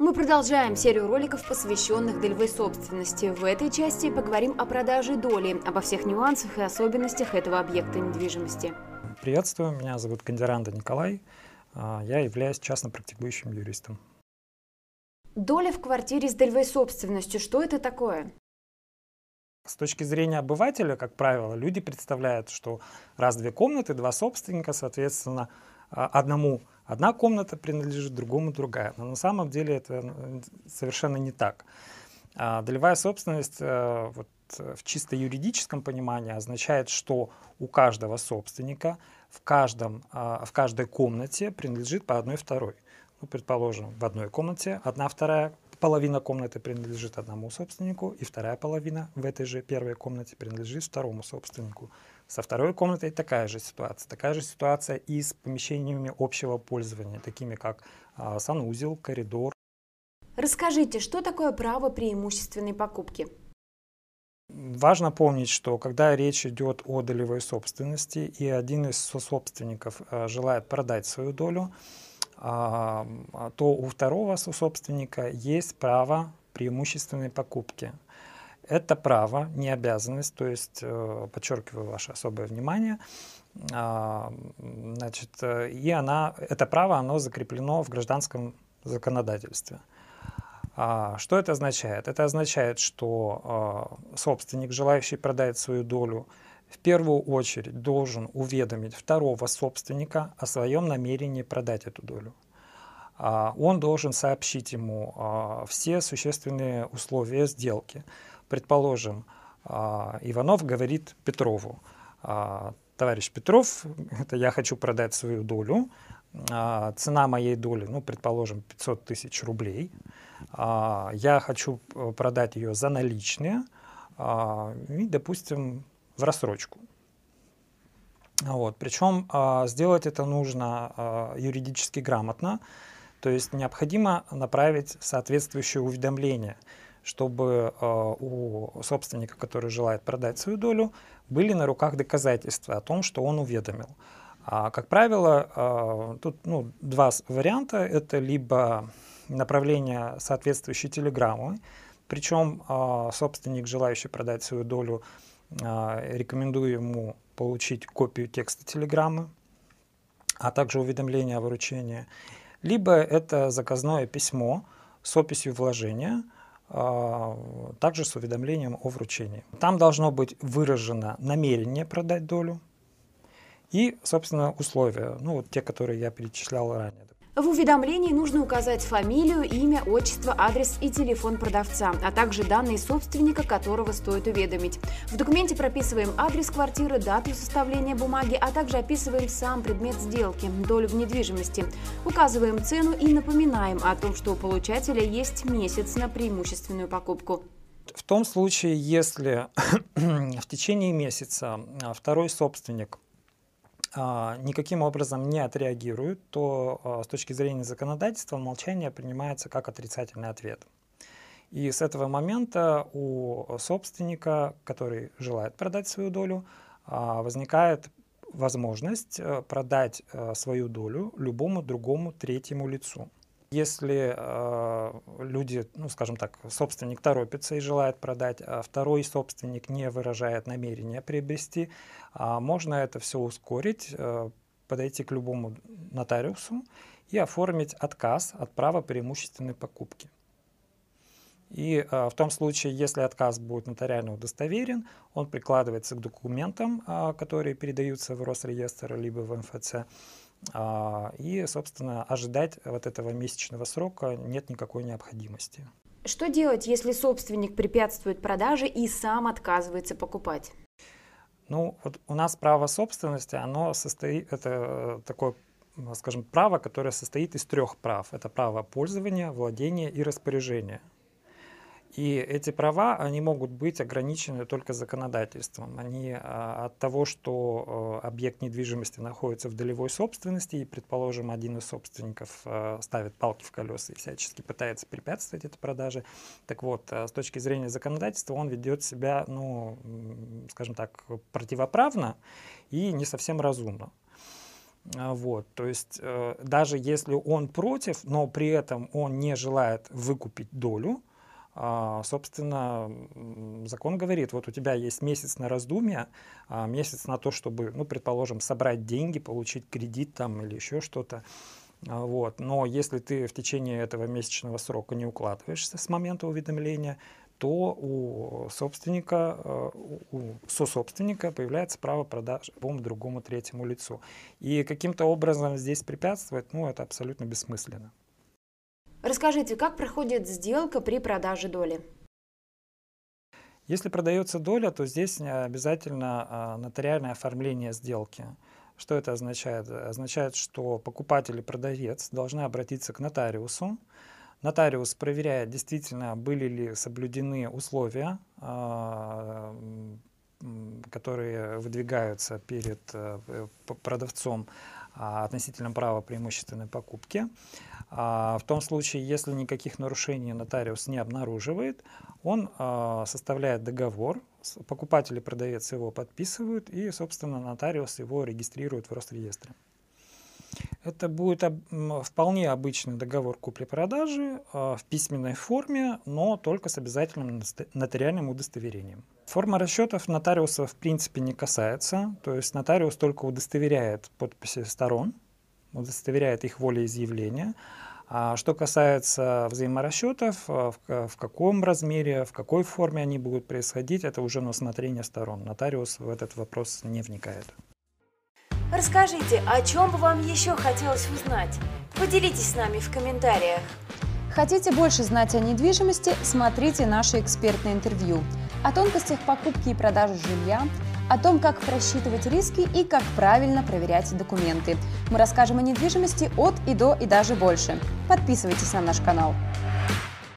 Мы продолжаем серию роликов, посвященных долевой собственности. В этой части поговорим о продаже доли, обо всех нюансах и особенностях этого объекта недвижимости. Приветствую, меня зовут Кандеранда Николай. А, я являюсь частно практикующим юристом. Доля в квартире с долевой собственностью, что это такое? С точки зрения обывателя, как правило, люди представляют, что раз две комнаты, два собственника, соответственно, а, одному одна комната принадлежит, другому другая. Но на самом деле это совершенно не так. А, долевая собственность э, вот, в чисто юридическом понимании означает, что у каждого собственника в, каждом, а, в каждой комнате принадлежит по одной второй. Ну, предположим, в одной комнате одна вторая половина комнаты принадлежит одному собственнику, и вторая половина в этой же первой комнате принадлежит второму собственнику. Со второй комнатой такая же ситуация. Такая же ситуация и с помещениями общего пользования, такими как а, санузел, коридор. Расскажите, что такое право преимущественной покупки? Важно помнить, что когда речь идет о долевой собственности, и один из собственников а, желает продать свою долю, а, то у второго собственника есть право преимущественной покупки. Это право, не обязанность, то есть, э, подчеркиваю ваше особое внимание, а, значит, э, и она, это право, оно закреплено в гражданском законодательстве. А, что это означает? Это означает, что собственник, желающий продать свою долю, в первую очередь должен уведомить второго собственника о своем намерении продать эту долю. А, он должен сообщить ему а, все существенные условия сделки. Предположим, а, Иванов говорит Петрову, товарищ Петров, это я хочу продать свою долю, цена моей доли, ну, предположим, 500 тысяч рублей, я хочу э, продать ее за наличные и, допустим, в рассрочку. Вот. Причем а, сделать это нужно а, юридически грамотно, то есть необходимо направить соответствующее уведомление, чтобы а, у собственника, который желает продать свою долю, были на руках доказательства о том, что он уведомил. А, как правило, а, тут ну, два варианта. Это либо направление соответствующей телеграммы, причем а, собственник, желающий продать свою долю, рекомендую ему получить копию текста телеграммы, а также уведомление о выручении. Либо это заказное письмо с описью вложения, также с уведомлением о вручении. Там должно быть выражено намерение продать долю и, собственно, условия, ну вот те, которые я перечислял ранее. В уведомлении нужно указать фамилию, имя, отчество, адрес и телефон продавца, а также данные собственника, которого стоит уведомить. В документе прописываем адрес квартиры, дату составления бумаги, а также описываем сам предмет сделки, долю в недвижимости. Указываем цену и напоминаем о том, что у получателя есть месяц на преимущественную покупку. В том случае, если в течение месяца второй собственник а, никаким образом не отреагируют, то а, с точки зрения законодательства молчание принимается как отрицательный ответ. И с этого момента у собственника, который желает продать свою долю, а, возникает возможность э, продать э, свою долю любому другому третьему лицу. Если э, люди, ну скажем так, собственник торопится и желает продать, а второй собственник не выражает намерения приобрести, э, можно это все ускорить, э, подойти к любому нотариусу и оформить отказ от права преимущественной покупки. И э, в том случае, если отказ будет нотариально удостоверен, он прикладывается к документам, э, которые передаются в Росреестр либо в МФЦ, и, собственно, ожидать вот этого месячного срока нет никакой необходимости. Что делать, если собственник препятствует продаже и сам отказывается покупать? Ну, вот у нас право собственности, оно состоит, это такое, скажем, право, которое состоит из трех прав. Это право пользования, владения и распоряжения. И эти права, они могут быть ограничены только законодательством. Они а, от того, что а, объект недвижимости находится в долевой собственности, и, предположим, один из собственников а, ставит палки в колеса и всячески пытается препятствовать этой продаже. Так вот, с точки зрения законодательства он ведет себя, ну, скажем так, противоправно и не совсем разумно. Вот, то есть э, даже если он против, но при этом он не желает выкупить долю, собственно, закон говорит, вот у тебя есть месяц на раздумье, а, месяц на то, чтобы, ну, предположим, собрать деньги, получить кредит там или еще что-то. Вот. Но если ты в течение этого месячного срока не укладываешься с момента уведомления, то у собственника, у сособственника появляется право продажи любому другому третьему лицу. И каким-то образом здесь препятствовать, ну, это абсолютно бессмысленно. Расскажите, как проходит сделка при продаже доли? Если продается доля, то здесь обязательно а, нотариальное оформление сделки. Что это означает? Означает, что покупатель и продавец должны обратиться к нотариусу, Нотариус проверяет, действительно были ли соблюдены условия, а, которые выдвигаются перед э, продавцом а, относительно права преимущественной покупки. А, в том случае, если никаких нарушений нотариус не обнаруживает, он составляет договор, покупатель и продавец его подписывают, и, собственно, нотариус его регистрирует в Росреестре. Это будет вполне обычный договор купли-продажи а, в письменной форме, но только с обязательным нотариальным удостоверением. Форма расчетов нотариуса в принципе не касается, то есть нотариус только удостоверяет подписи сторон, удостоверяет их волеизъявления. А что касается взаиморасчетов, а, в каком размере, в какой форме они будут происходить, это уже на усмотрение сторон. Нотариус в этот вопрос не вникает. Расскажите, о чем бы вам еще хотелось узнать? Поделитесь с нами в комментариях. Хотите больше знать о недвижимости? Смотрите наше экспертное интервью. О тонкостях покупки и продажи жилья, о том, как просчитывать риски и как правильно проверять документы. Мы расскажем о недвижимости от и до и даже больше. Подписывайтесь на наш канал.